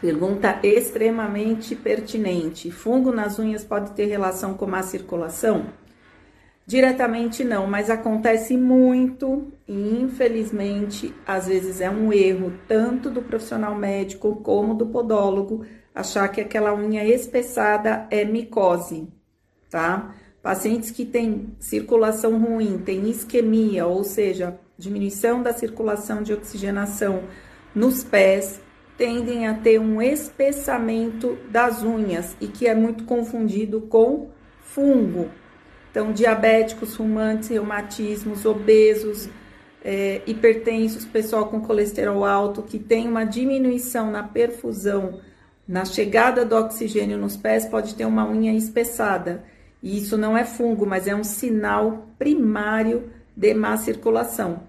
Pergunta extremamente pertinente. Fungo nas unhas pode ter relação com má circulação? Diretamente não, mas acontece muito e infelizmente às vezes é um erro tanto do profissional médico como do podólogo achar que aquela unha espessada é micose, tá? Pacientes que têm circulação ruim, têm isquemia, ou seja, diminuição da circulação de oxigenação nos pés, tendem a ter um espessamento das unhas e que é muito confundido com fungo. Então, diabéticos, fumantes, reumatismos, obesos, é, hipertensos, pessoal com colesterol alto, que tem uma diminuição na perfusão, na chegada do oxigênio nos pés, pode ter uma unha espessada. E isso não é fungo, mas é um sinal primário de má circulação.